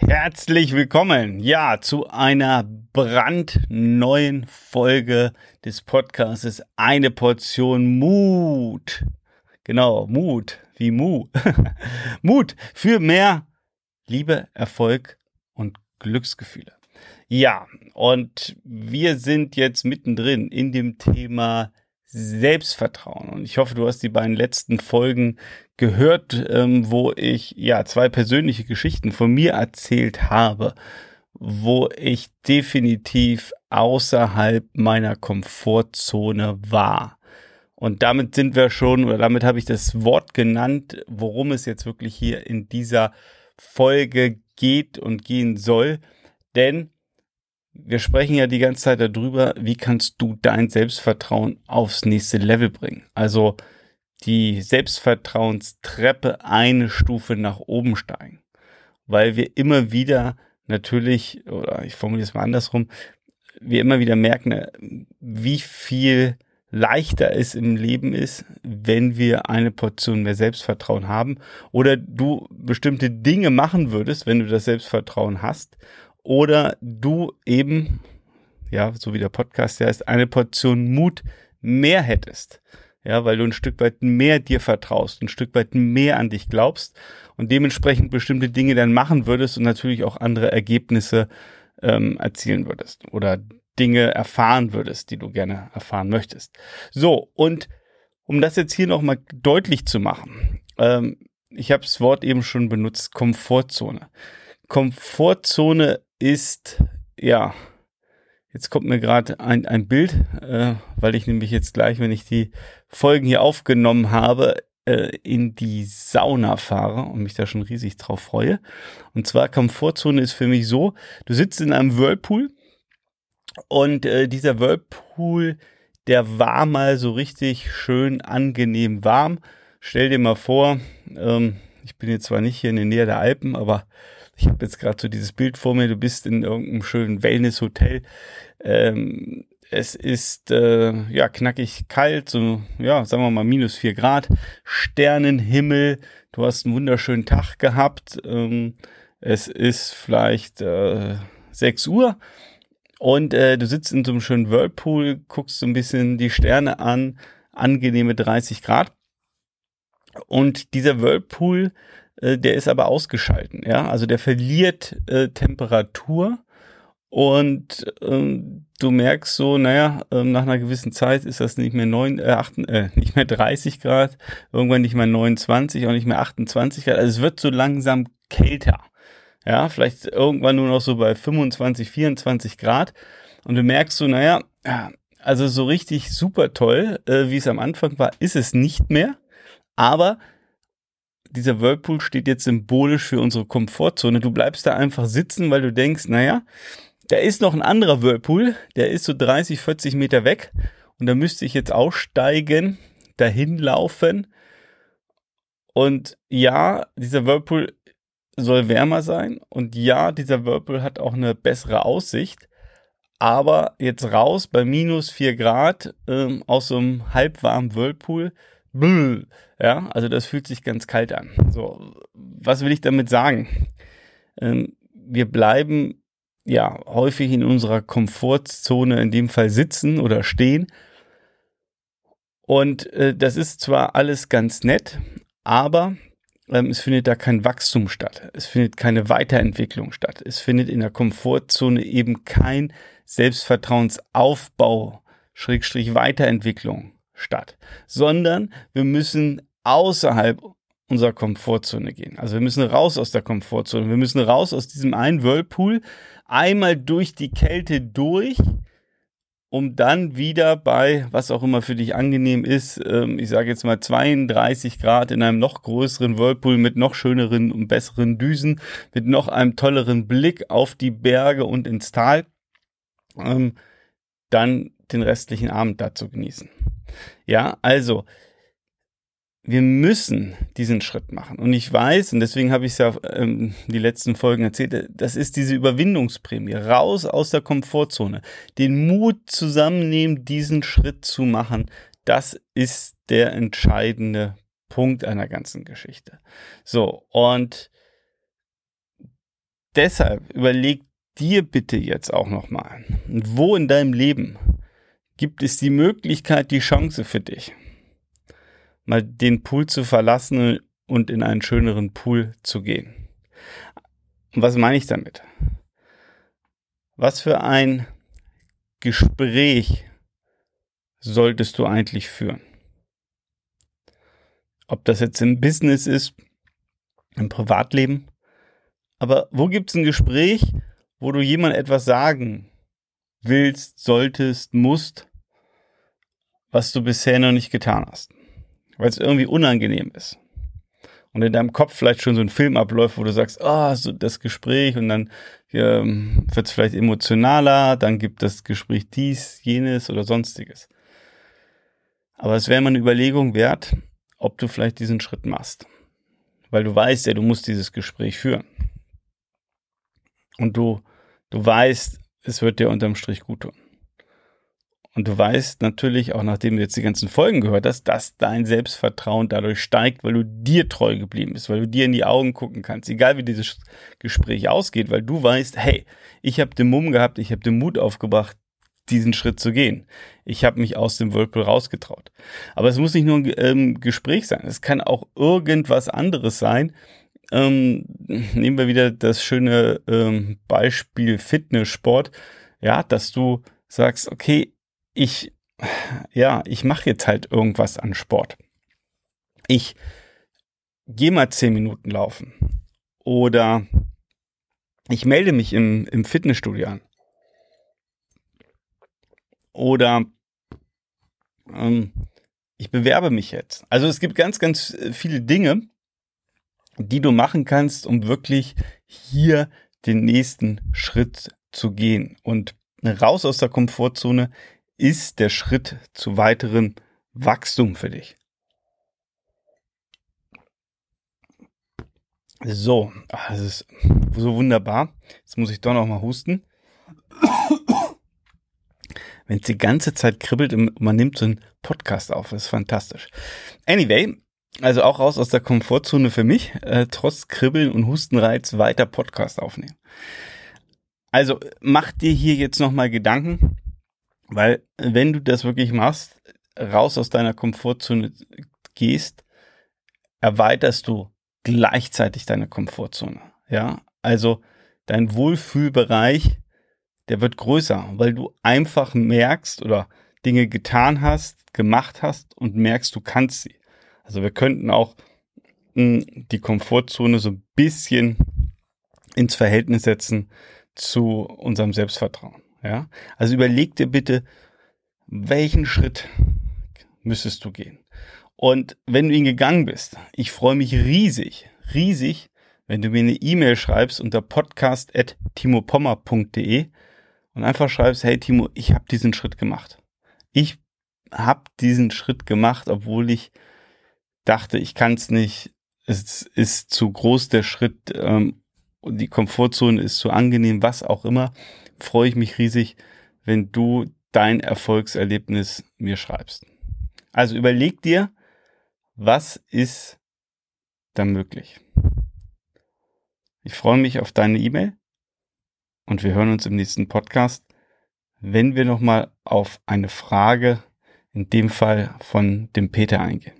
Herzlich willkommen, ja, zu einer brandneuen Folge des Podcasts Eine Portion Mut. Genau, Mut, wie Mu. Mut für mehr Liebe, Erfolg und Glücksgefühle. Ja, und wir sind jetzt mittendrin in dem Thema Selbstvertrauen. Und ich hoffe, du hast die beiden letzten Folgen gehört, ähm, wo ich ja zwei persönliche Geschichten von mir erzählt habe, wo ich definitiv außerhalb meiner Komfortzone war. Und damit sind wir schon, oder damit habe ich das Wort genannt, worum es jetzt wirklich hier in dieser Folge geht und gehen soll. Denn wir sprechen ja die ganze Zeit darüber, wie kannst du dein Selbstvertrauen aufs nächste Level bringen. Also die Selbstvertrauenstreppe eine Stufe nach oben steigen. Weil wir immer wieder natürlich, oder ich formuliere es mal andersrum, wir immer wieder merken, wie viel leichter es im Leben ist, wenn wir eine Portion mehr Selbstvertrauen haben oder du bestimmte Dinge machen würdest, wenn du das Selbstvertrauen hast oder du eben, ja, so wie der Podcast ja ist, eine Portion Mut mehr hättest. Ja, weil du ein Stück weit mehr dir vertraust, ein Stück weit mehr an dich glaubst und dementsprechend bestimmte Dinge dann machen würdest und natürlich auch andere Ergebnisse ähm, erzielen würdest oder Dinge erfahren würdest, die du gerne erfahren möchtest. So, und um das jetzt hier nochmal deutlich zu machen, ähm, ich habe das Wort eben schon benutzt, Komfortzone. Komfortzone ist, ja, jetzt kommt mir gerade ein, ein Bild, äh, weil ich nämlich jetzt gleich, wenn ich die Folgen hier aufgenommen habe, äh, in die Sauna fahre und mich da schon riesig drauf freue. Und zwar Komfortzone ist für mich so, du sitzt in einem Whirlpool und äh, dieser Whirlpool, der war mal so richtig schön angenehm warm. Stell dir mal vor, ähm, ich bin jetzt zwar nicht hier in der Nähe der Alpen, aber ich habe jetzt gerade so dieses Bild vor mir, du bist in irgendeinem schönen Wellness-Hotel. Ähm, es ist äh, ja knackig kalt, so ja, sagen wir mal minus vier Grad, Sternenhimmel, du hast einen wunderschönen Tag gehabt. Ähm, es ist vielleicht äh, 6 Uhr und äh, du sitzt in so einem schönen Whirlpool, guckst so ein bisschen die Sterne an, angenehme 30 Grad. Und dieser Whirlpool äh, der ist aber ausgeschalten, ja, also der verliert äh, Temperatur und ähm, du merkst so, naja, ähm, nach einer gewissen Zeit ist das nicht mehr neun, äh, acht, äh, nicht mehr 30 Grad, irgendwann nicht mehr 29 und nicht mehr 28 Grad. Also es wird so langsam kälter. Ja, vielleicht irgendwann nur noch so bei 25, 24 Grad. Und du merkst so, naja, also so richtig super toll, äh, wie es am Anfang war, ist es nicht mehr. Aber dieser Whirlpool steht jetzt symbolisch für unsere Komfortzone. Du bleibst da einfach sitzen, weil du denkst, naja, da ist noch ein anderer Whirlpool, der ist so 30, 40 Meter weg und da müsste ich jetzt aussteigen, dahin laufen. Und ja, dieser Whirlpool soll wärmer sein und ja, dieser Whirlpool hat auch eine bessere Aussicht. Aber jetzt raus bei minus 4 Grad ähm, aus so einem halbwarmen Whirlpool ja, also das fühlt sich ganz kalt an. So, was will ich damit sagen? Ähm, wir bleiben ja häufig in unserer Komfortzone, in dem Fall sitzen oder stehen. Und äh, das ist zwar alles ganz nett, aber ähm, es findet da kein Wachstum statt. Es findet keine Weiterentwicklung statt. Es findet in der Komfortzone eben kein Selbstvertrauensaufbau, Schrägstrich Weiterentwicklung statt, sondern wir müssen außerhalb unserer Komfortzone gehen. Also wir müssen raus aus der Komfortzone. Wir müssen raus aus diesem einen Whirlpool, einmal durch die Kälte durch, um dann wieder bei, was auch immer für dich angenehm ist, ähm, ich sage jetzt mal 32 Grad in einem noch größeren Whirlpool mit noch schöneren und besseren Düsen, mit noch einem tolleren Blick auf die Berge und ins Tal, ähm, dann den restlichen Abend da zu genießen. Ja, also wir müssen diesen Schritt machen. Und ich weiß, und deswegen habe ich es ja ähm, die letzten Folgen erzählt, das ist diese Überwindungsprämie. Raus aus der Komfortzone. Den Mut zusammennehmen, diesen Schritt zu machen. Das ist der entscheidende Punkt einer ganzen Geschichte. So, und deshalb überleg dir bitte jetzt auch nochmal, wo in deinem Leben gibt es die Möglichkeit, die Chance für dich, mal den Pool zu verlassen und in einen schöneren Pool zu gehen. Und was meine ich damit? Was für ein Gespräch solltest du eigentlich führen? Ob das jetzt im Business ist, im Privatleben, aber wo gibt es ein Gespräch, wo du jemand etwas sagen willst, solltest, musst, was du bisher noch nicht getan hast, weil es irgendwie unangenehm ist? und in deinem Kopf vielleicht schon so ein Film abläuft, wo du sagst, ah, oh, so das Gespräch und dann ähm, wird es vielleicht emotionaler, dann gibt das Gespräch dies, jenes oder sonstiges. Aber es wäre mal eine Überlegung wert, ob du vielleicht diesen Schritt machst. Weil du weißt ja, du musst dieses Gespräch führen. Und du, du weißt, es wird dir unterm Strich gut tun. Und du weißt natürlich, auch nachdem du jetzt die ganzen Folgen gehört hast, dass dein Selbstvertrauen dadurch steigt, weil du dir treu geblieben bist, weil du dir in die Augen gucken kannst, egal wie dieses Gespräch ausgeht, weil du weißt, hey, ich habe den Mumm gehabt, ich habe den Mut aufgebracht, diesen Schritt zu gehen. Ich habe mich aus dem Whirlpool rausgetraut. Aber es muss nicht nur ein ähm, Gespräch sein, es kann auch irgendwas anderes sein. Ähm, nehmen wir wieder das schöne ähm, Beispiel Fitnesssport, ja, dass du sagst, okay, ich, ja, ich mache jetzt halt irgendwas an Sport. Ich gehe mal zehn Minuten laufen. Oder ich melde mich im, im Fitnessstudio an. Oder ähm, ich bewerbe mich jetzt. Also es gibt ganz, ganz viele Dinge, die du machen kannst, um wirklich hier den nächsten Schritt zu gehen und raus aus der Komfortzone ist der Schritt zu weiterem Wachstum für dich. So, das ist so wunderbar. Jetzt muss ich doch noch mal husten. Wenn es die ganze Zeit kribbelt und man nimmt so einen Podcast auf, das ist fantastisch. Anyway, also auch raus aus der Komfortzone für mich, äh, trotz Kribbeln und Hustenreiz weiter Podcast aufnehmen. Also mach dir hier jetzt noch mal Gedanken, weil wenn du das wirklich machst, raus aus deiner Komfortzone gehst, erweiterst du gleichzeitig deine Komfortzone. Ja, also dein Wohlfühlbereich, der wird größer, weil du einfach merkst oder Dinge getan hast, gemacht hast und merkst, du kannst sie. Also wir könnten auch mh, hm, die Komfortzone so ein bisschen ins Verhältnis setzen zu unserem Selbstvertrauen. Ja? Also überleg dir bitte, welchen Schritt müsstest du gehen. Und wenn du ihn gegangen bist, ich freue mich riesig, riesig, wenn du mir eine E-Mail schreibst unter podcast.timopommer.de und einfach schreibst, hey Timo, ich habe diesen Schritt gemacht. Ich habe diesen Schritt gemacht, obwohl ich dachte, ich kann es nicht. Es ist zu groß der Schritt ähm, die Komfortzone ist zu angenehm, was auch immer freue ich mich riesig, wenn du dein Erfolgserlebnis mir schreibst. Also überleg dir, was ist da möglich. Ich freue mich auf deine E-Mail und wir hören uns im nächsten Podcast, wenn wir nochmal auf eine Frage, in dem Fall von dem Peter eingehen.